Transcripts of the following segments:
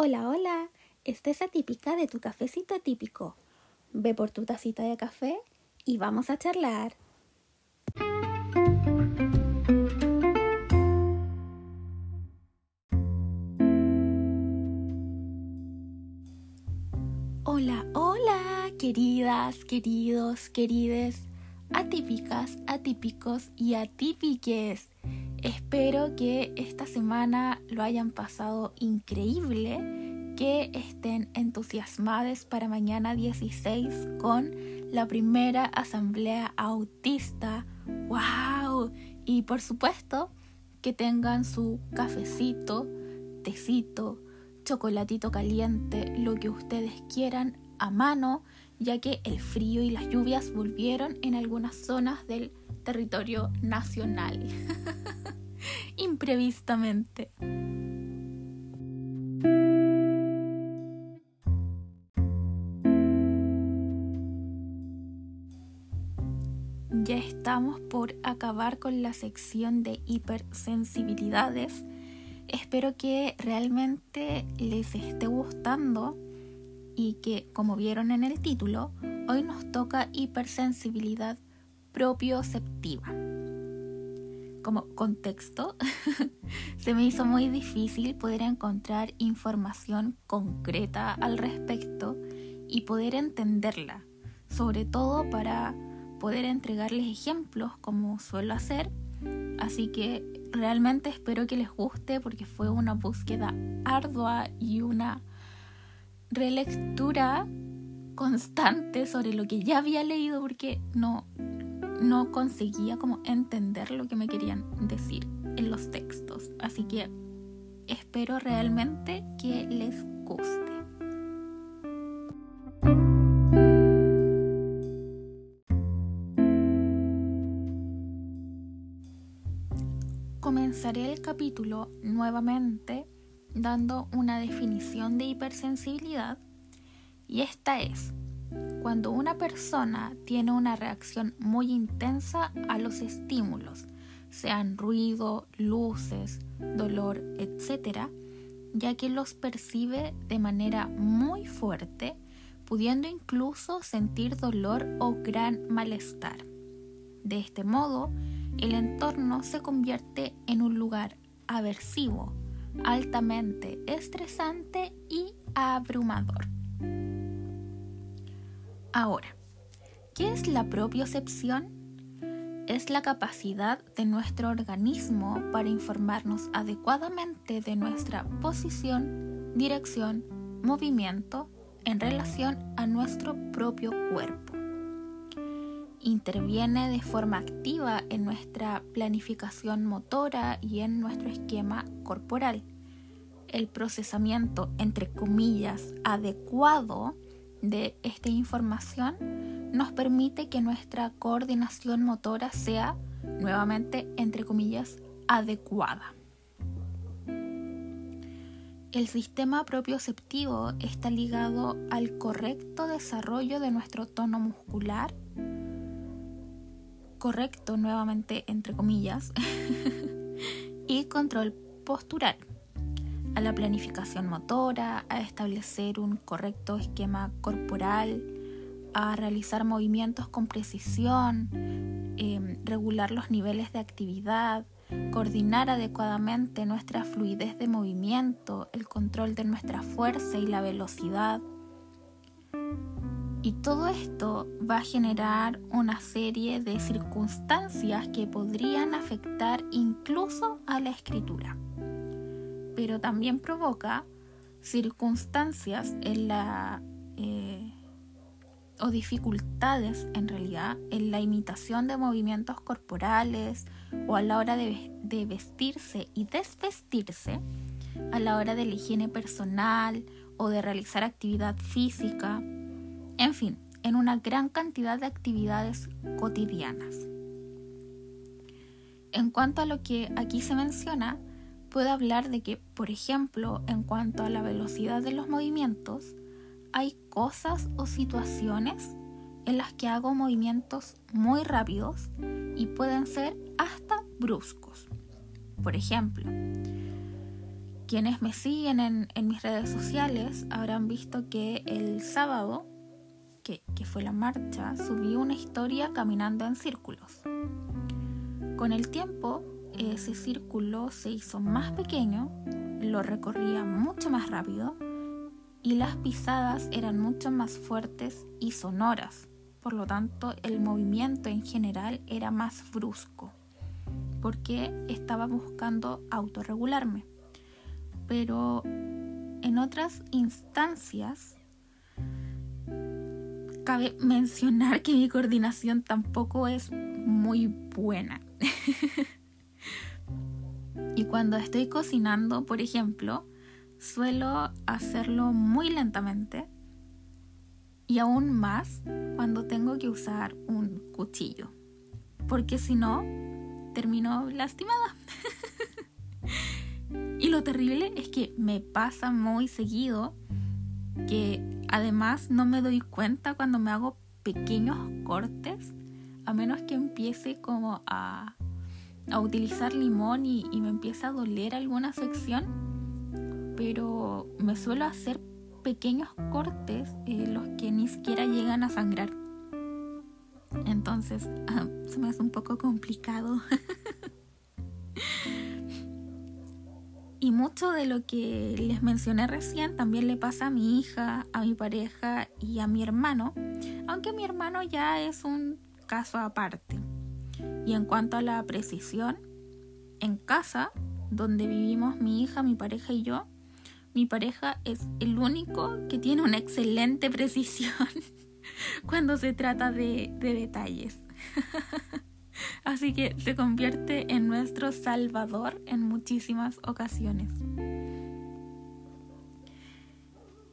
Hola, hola, esta es atípica de tu cafecito atípico. Ve por tu tacita de café y vamos a charlar. Hola, hola, queridas, queridos, querides, atípicas, atípicos y atípiques. Espero que esta semana lo hayan pasado increíble, que estén entusiasmados para mañana 16 con la primera asamblea autista. ¡Wow! Y por supuesto que tengan su cafecito, tecito, chocolatito caliente, lo que ustedes quieran a mano, ya que el frío y las lluvias volvieron en algunas zonas del territorio nacional. Imprevistamente. Ya estamos por acabar con la sección de hipersensibilidades. Espero que realmente les esté gustando y que, como vieron en el título, hoy nos toca hipersensibilidad propioceptiva. Como contexto, se me hizo muy difícil poder encontrar información concreta al respecto y poder entenderla, sobre todo para poder entregarles ejemplos como suelo hacer. Así que realmente espero que les guste porque fue una búsqueda ardua y una relectura constante sobre lo que ya había leído porque no, no conseguía como entender lo que me querían decir en los textos. Así que espero realmente que les guste. Comenzaré el capítulo nuevamente dando una definición de hipersensibilidad y esta es cuando una persona tiene una reacción muy intensa a los estímulos, sean ruido, luces, dolor, etc., ya que los percibe de manera muy fuerte, pudiendo incluso sentir dolor o gran malestar. De este modo, el entorno se convierte en un lugar aversivo, altamente estresante y abrumador. Ahora, ¿qué es la propiocepción? Es la capacidad de nuestro organismo para informarnos adecuadamente de nuestra posición, dirección, movimiento en relación a nuestro propio cuerpo. Interviene de forma activa en nuestra planificación motora y en nuestro esquema corporal. El procesamiento, entre comillas, adecuado de esta información nos permite que nuestra coordinación motora sea, nuevamente, entre comillas, adecuada. El sistema propioceptivo está ligado al correcto desarrollo de nuestro tono muscular, correcto nuevamente entre comillas, y control postural a la planificación motora, a establecer un correcto esquema corporal, a realizar movimientos con precisión, em, regular los niveles de actividad, coordinar adecuadamente nuestra fluidez de movimiento, el control de nuestra fuerza y la velocidad. Y todo esto va a generar una serie de circunstancias que podrían afectar incluso a la escritura. Pero también provoca circunstancias en la, eh, o dificultades en realidad en la imitación de movimientos corporales o a la hora de, de vestirse y desvestirse, a la hora de la higiene personal o de realizar actividad física, en fin, en una gran cantidad de actividades cotidianas. En cuanto a lo que aquí se menciona, puedo hablar de que, por ejemplo, en cuanto a la velocidad de los movimientos, hay cosas o situaciones en las que hago movimientos muy rápidos y pueden ser hasta bruscos. Por ejemplo, Quienes me siguen en, mis redes sociales habrán visto que el sábado, que, que fue la marcha, subí una historia caminando en círculos. Con el tiempo, ese círculo se hizo más pequeño, lo recorría mucho más rápido y las pisadas eran mucho más fuertes y sonoras. Por lo tanto, el movimiento en general era más brusco, porque estaba buscando autorregularme. Pero en otras instancias, cabe mencionar que mi coordinación tampoco es muy buena. y cuando estoy cocinando, por ejemplo, suelo hacerlo muy lentamente y aún más cuando tengo que usar un cuchillo, porque si no, termino lastimada. y lo terrible es que me pasa muy seguido que además no me doy cuenta cuando me hago pequeños cortes, a menos que empiece como a, a utilizar limón y, me empiece a doler alguna sección, pero me suelo hacer pequeños cortes eh, los que ni siquiera llegan a sangrar. Entonces se me hace un poco complicado. y mucho de lo que les mencioné recién también le pasa a mi hija, a mi pareja y a mi hermano, aunque mi hermano ya es un caso aparte. Y en cuanto a la precisión, en casa, donde vivimos mi hija, mi pareja y yo, mi pareja es el único que tiene una excelente precisión cuando se trata de, detalles. Así que se convierte en nuestro salvador en muchísimas ocasiones.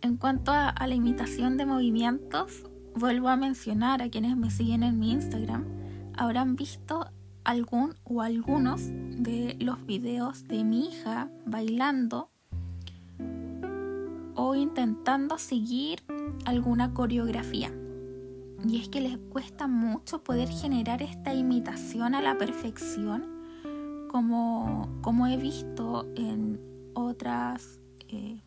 En cuanto a, la imitación de movimientos, vuelvo a mencionar a quienes me siguen en mi Instagram, habrán visto algún o algunos de los videos de mi hija bailando o intentando seguir alguna coreografía. Y es que les cuesta mucho poder generar esta imitación a la perfección, como, como he visto en otras eh,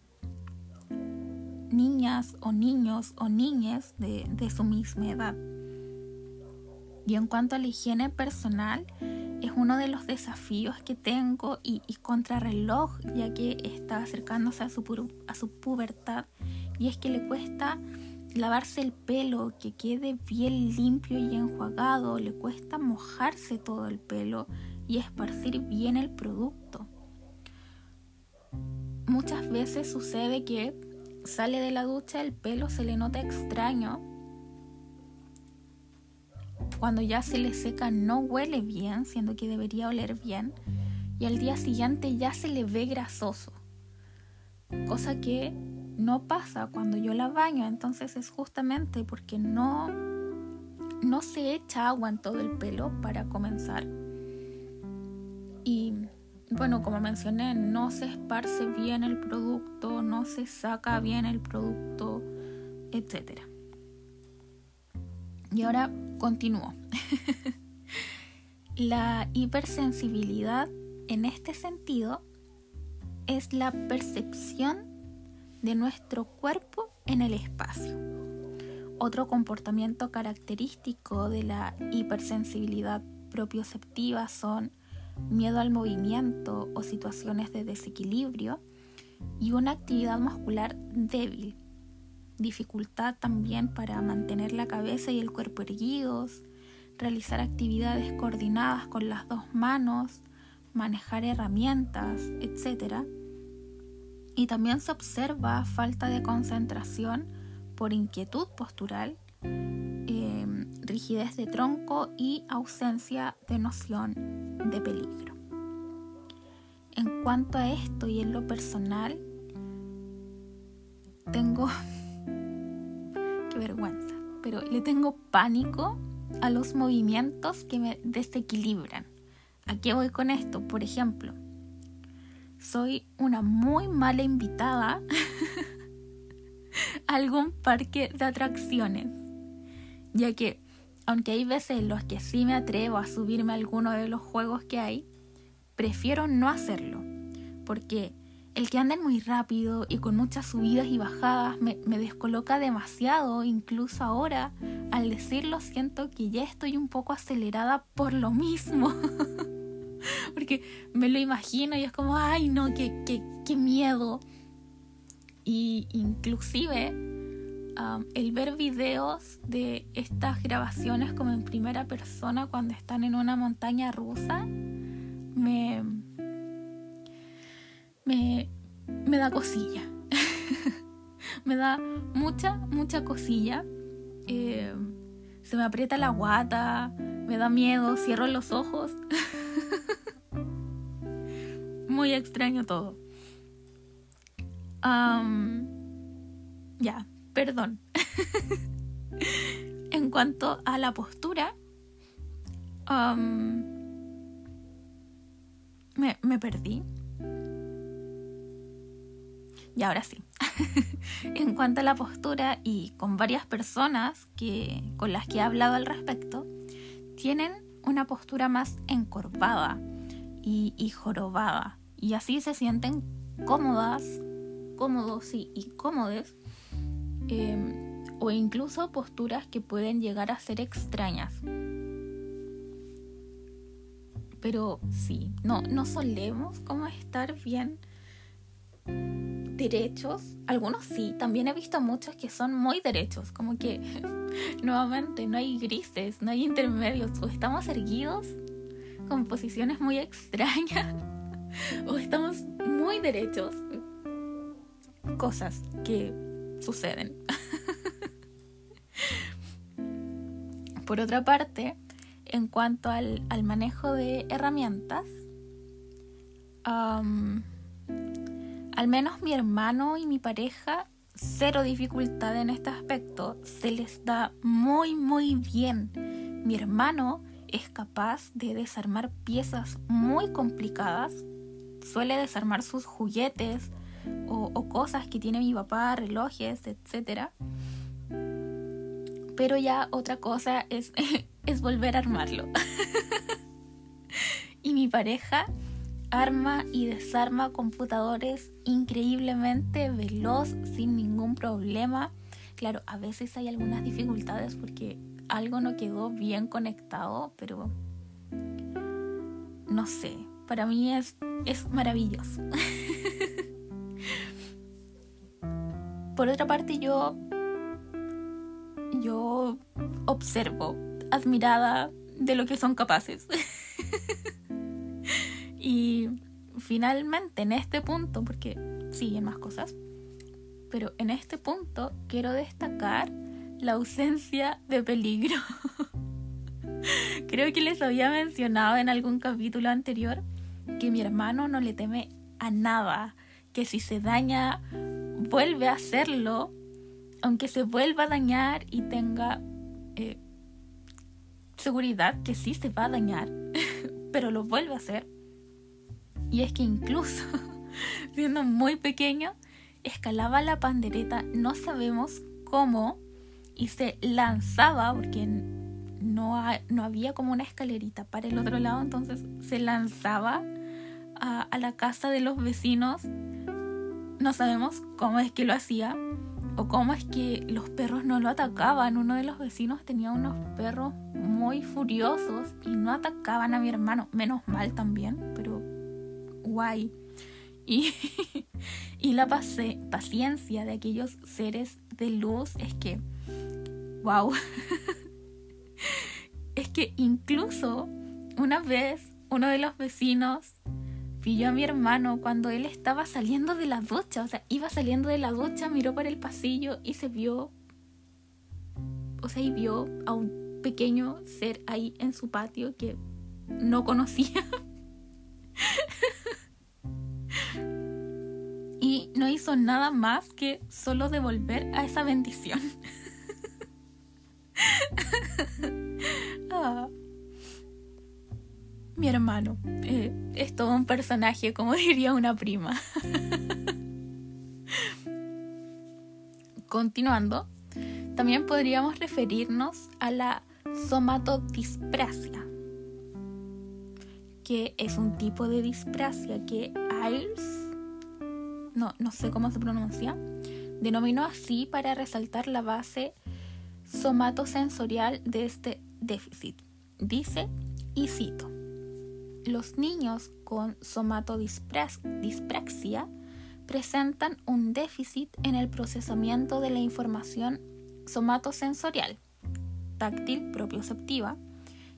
niñas o niños o niñas de, de su misma edad. Y en cuanto a la higiene personal, es uno de los desafíos que tengo y, y contrarreloj, ya que está acercándose a su, a su pubertad, y es que le cuesta lavarse el pelo, que quede bien limpio y enjuagado, le cuesta mojarse todo el pelo y esparcir bien el producto. Muchas veces sucede que sale de la ducha, el pelo se le nota extraño cuando ya se le seca no huele bien, siendo que debería oler bien, y al día siguiente ya se le ve grasoso, cosa que no pasa cuando yo la baño, entonces es justamente porque no, no se echa agua en todo el pelo para comenzar. Y bueno, como mencioné, no se esparce bien el producto, no se saca bien el producto, etcétera. Y ahora continúo. la hipersensibilidad en este sentido es la percepción de nuestro cuerpo en el espacio. Otro comportamiento característico de la hipersensibilidad propioceptiva son miedo al movimiento o situaciones de desequilibrio y una actividad muscular débil, dificultad también para mantener la cabeza y el cuerpo erguidos, realizar actividades coordinadas con las dos manos, manejar herramientas, etc. Y también se observa falta de concentración por inquietud postural, em, rigidez de tronco y ausencia de noción de peligro. En cuanto a esto y en lo personal, tengo qué vergüenza, pero le tengo pánico a los movimientos que me desequilibran. ¿A qué voy con esto? Por ejemplo, soy una muy mala invitada a algún parque de atracciones, ya que aunque hay veces en los que sí me atrevo a subirme a alguno de los juegos que hay, prefiero no hacerlo, porque el que anden muy rápido y con muchas subidas y bajadas me, me, descoloca demasiado, incluso ahora al decirlo siento que ya estoy un poco acelerada por lo mismo. Porque me lo imagino y es como, ay no, qué, qué, qué miedo. Y inclusive um, el ver videos de estas grabaciones como en primera persona cuando están en una montaña rusa, me, me, me da cosilla. me da mucha, mucha cosilla. Eh, se me aprieta la guata, me da miedo, cierro los ojos. Muy extraño todo. ya, perdón. en cuanto a la postura, me, me perdí. Y ahora sí. en cuanto a la postura y con varias personas que, con las que he hablado al respecto, tienen una postura más encorvada y, jorobada. Y así se sienten cómodas, cómodos y, y cómodes. Em, o incluso posturas que pueden llegar a ser extrañas. Pero sí, no, no solemos como estar bien derechos, algunos sí, también he visto muchos que son muy derechos, como que nuevamente no hay grises, no hay intermedios, o estamos erguidos con posiciones muy extrañas, estamos muy derechos. Cosas que suceden. Por otra parte, en cuanto al, manejo de herramientas, al menos mi hermano y mi pareja, cero dificultad en este aspecto, se les da muy muy bien. Mi hermano es capaz de desarmar piezas muy complicadas, suele desarmar sus juguetes o, cosas que tiene mi papá, relojes, etc. Pero ya otra cosa es, es volver a armarlo. y mi pareja arma y desarma computadores increíblemente veloz, sin ningún problema. Claro, a veces hay algunas dificultades porque algo no quedó bien conectado, pero no sé, para mí es, es maravilloso. Por otra parte, yo, yo observo, admirada de lo que son capaces. Y finalmente en este punto, porque siguen más cosas, pero en este punto quiero destacar la ausencia de peligro. Creo que les había mencionado en algún capítulo anterior que mi hermano no le teme a nada, que si se daña vuelve a hacerlo, aunque se vuelva a dañar y tenga eh, seguridad que sí se va a dañar, pero lo vuelve a hacer. Y es que incluso siendo muy pequeño, escalaba la pandereta, no sabemos cómo, y se lanzaba, porque no, no había como una escalerita para el otro lado, entonces se lanzaba a, la casa de los vecinos. No sabemos cómo es que lo hacía o cómo es que los perros no lo atacaban. Uno de los vecinos tenía unos perros muy furiosos y no atacaban a mi hermano. Menos mal también, pero guay. Y, y la paciencia de aquellos seres de luz es que, wow. es que incluso una vez uno de los vecinos pilló a mi hermano cuando él estaba saliendo de la ducha, o sea, iba saliendo de la ducha, miró para el pasillo y se vio, o sea, y vio a un pequeño ser ahí en su patio que no conocía. y no hizo nada más que solo devolver a esa bendición. Mi hermano eh, es todo un personaje, como diría una prima. Continuando, también podríamos referirnos a la somatodisprasia, que es un tipo de disprasia que Ayers no, no sé cómo se pronuncia, denominó así para resaltar la base somatosensorial de este déficit. Dice, y cito, los niños con somatodispraxia presentan un déficit en el procesamiento de la información somatosensorial, táctil propioceptiva,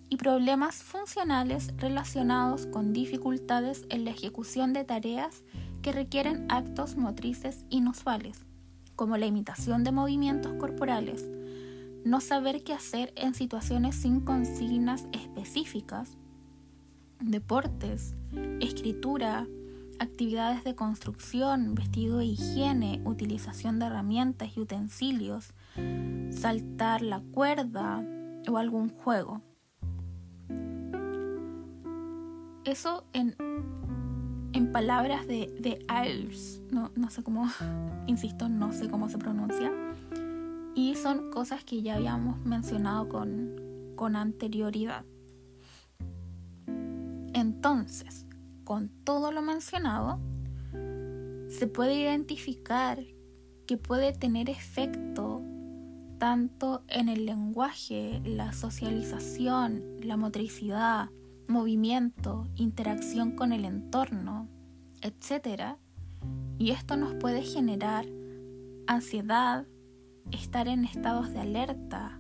y problemas funcionales relacionados con dificultades en la ejecución de tareas que requieren actos motrices inusuales, como la imitación de movimientos corporales, no saber qué hacer en situaciones sin consignas específicas, deportes, escritura, actividades de construcción, vestido de higiene, utilización de herramientas y utensilios, saltar la cuerda o algún juego. Eso en, en palabras de, de no, no sé cómo, insisto, no sé cómo se pronuncia. Y son cosas que ya habíamos mencionado con, con anterioridad. Entonces, con todo lo mencionado, se puede identificar que puede tener efecto tanto en el lenguaje, la socialización, la motricidad, movimiento, interacción con el entorno, etc. Y esto nos puede generar ansiedad, estar en estados de alerta,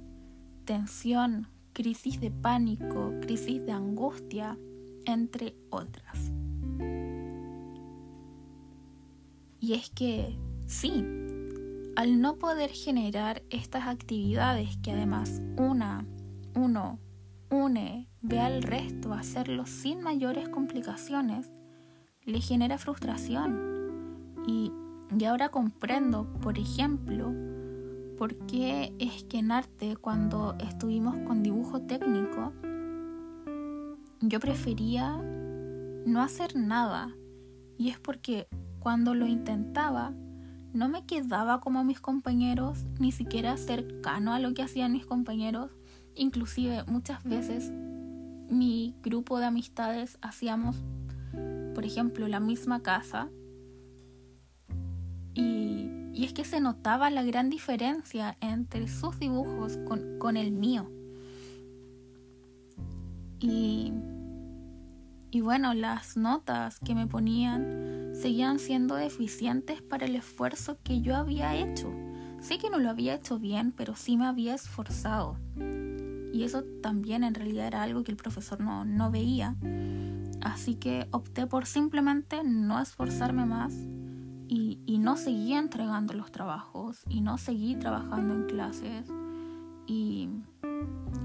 tensión, crisis de pánico, crisis de angustia, entre otras. Y es que sí, al no poder generar estas actividades que además una, uno, une, ve al resto hacerlo sin mayores complicaciones, le genera frustración. Y, y ahora comprendo, por ejemplo, por qué es que en arte cuando estuvimos con dibujo técnico, yo prefería no hacer nada. Y es porque cuando lo intentaba, no me quedaba como mis compañeros, ni siquiera cercano a lo que hacían mis compañeros. Inclusive muchas veces mi grupo de amistades hacíamos, por ejemplo, la misma casa. Y, y es que se notaba la gran diferencia entre sus dibujos con, con el mío. Y, y bueno, las notas que me ponían seguían siendo deficientes para el esfuerzo que yo había hecho. Sé que no lo había hecho bien, pero sí me había esforzado. Y eso también en realidad era algo que el profesor no, no veía. Así que opté por simplemente no esforzarme más y, y no seguí entregando los trabajos y no seguí trabajando en clases y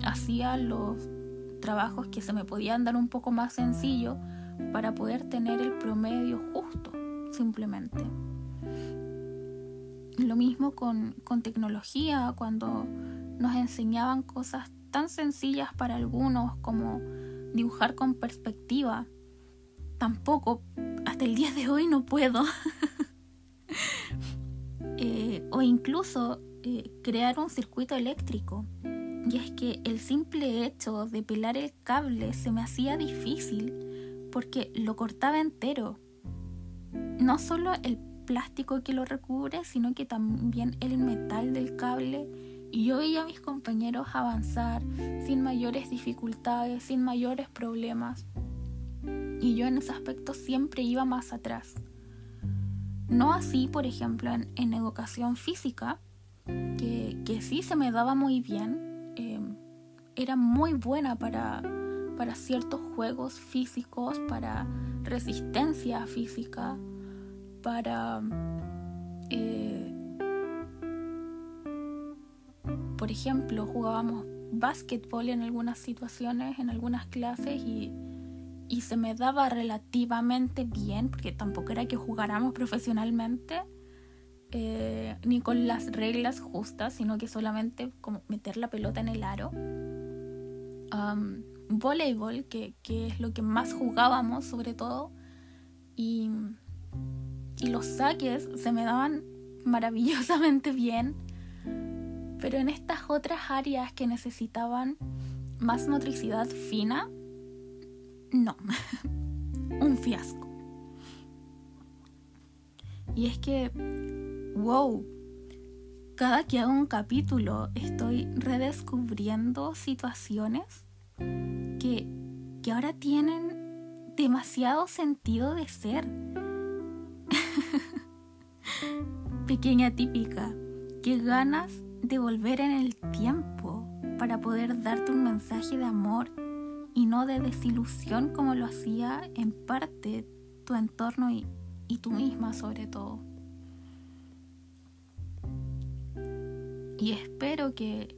hacía los trabajos que se me podían dar un poco más sencillo para poder tener el promedio justo, simplemente. Lo mismo con, con tecnología, cuando nos enseñaban cosas tan sencillas para algunos como dibujar con perspectiva. Tampoco, hasta el día de hoy no puedo. Eh, o incluso eh, crear un circuito eléctrico. Y es que el simple hecho de pelar el cable se me hacía difícil porque lo cortaba entero. No solo el plástico que lo recubre, sino que también el metal del cable. Y yo veía a mis compañeros avanzar sin mayores dificultades, sin mayores problemas. Y yo en ese aspecto siempre iba más atrás. No así, por ejemplo, en, educación física, que, que sí se me daba muy bien, era muy buena para, para ciertos juegos físicos, para resistencia física, para... Eh, por ejemplo, jugábamos básquetbol en algunas situaciones, en algunas clases y, y se me daba relativamente bien, porque tampoco era que jugáramos profesionalmente, eh, ni con las reglas justas, sino que solamente como meter la pelota en el aro voleibol, que, es lo que más jugábamos sobre todo, y, y los saques se me daban maravillosamente bien, pero en estas otras áreas que necesitaban más motricidad fina, no, un fiasco. Y es que, wow, cada que hago un capítulo estoy redescubriendo situaciones que, que ahora tienen demasiado sentido de ser. Pequeña típica, qué ganas de volver en el tiempo para poder darte un mensaje de amor y no de desilusión como lo hacía en parte tu entorno y, y tú misma sobre todo. Y espero que,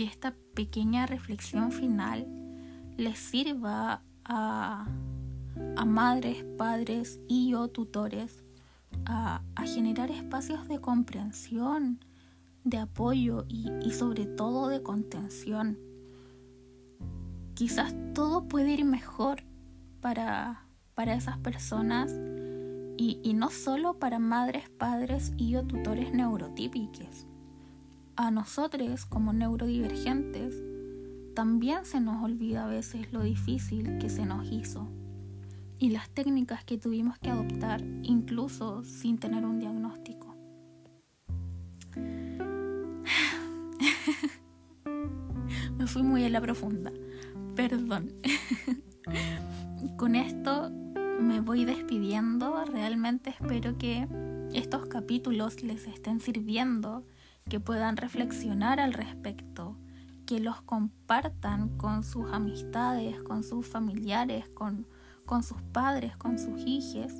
esta pequeña reflexión final les sirva a, a madres, padres y o tutores a, a, generar espacios de comprensión, de apoyo y, y sobre todo de contención. Quizás todo puede ir mejor para, para esas personas y, y, no solo para madres, padres y o tutores neurotípicos. A nosotros como neurodivergentes también se nos olvida a veces lo difícil que se nos hizo y las técnicas que tuvimos que adoptar incluso sin tener un diagnóstico. Me fui muy en la profunda, perdón. Con esto me voy despidiendo, realmente espero que estos capítulos les estén sirviendo, que puedan reflexionar al respecto que los compartan con sus amistades, con sus familiares, con, con sus padres, con sus hijos.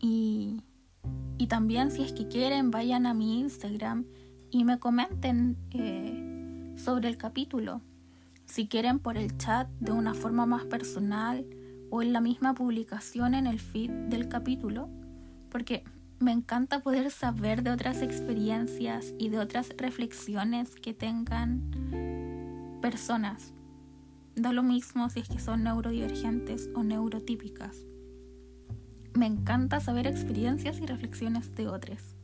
Y, y, también si es que quieren, vayan a mi Instagram y me comenten eh, sobre el capítulo. Si quieren por el chat de una forma más personal o en la misma publicación en el feed del capítulo. Porque me encanta poder saber de otras experiencias y de otras reflexiones que tengan personas. Da lo mismo si es que son neurodivergentes o neurotípicas. Me encanta saber experiencias y reflexiones de otros.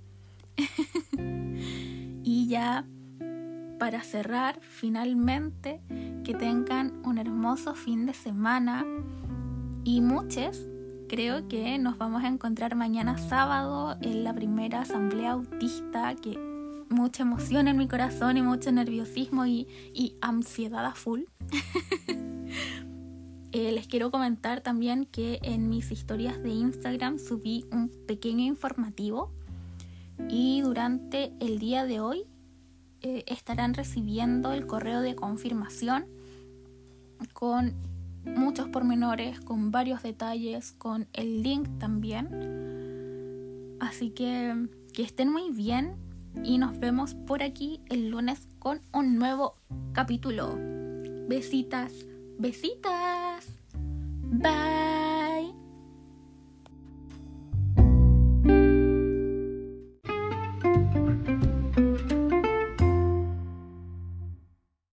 y ya para cerrar, finalmente, que tengan un hermoso fin de semana y muchos creo que nos vamos a encontrar mañana sábado en la primera asamblea autista, que mucha emoción en mi corazón y mucho nerviosismo y, ansiedad a full. Eh, les quiero comentar también que en mis historias de Instagram subí un pequeño informativo y durante el día de hoy eh, estarán recibiendo el correo de confirmación con muchos pormenores, con varios detalles, con el link también. Así que que estén muy bien y nos vemos por aquí el lunes con un nuevo capítulo. Besitas, besitas. Bye.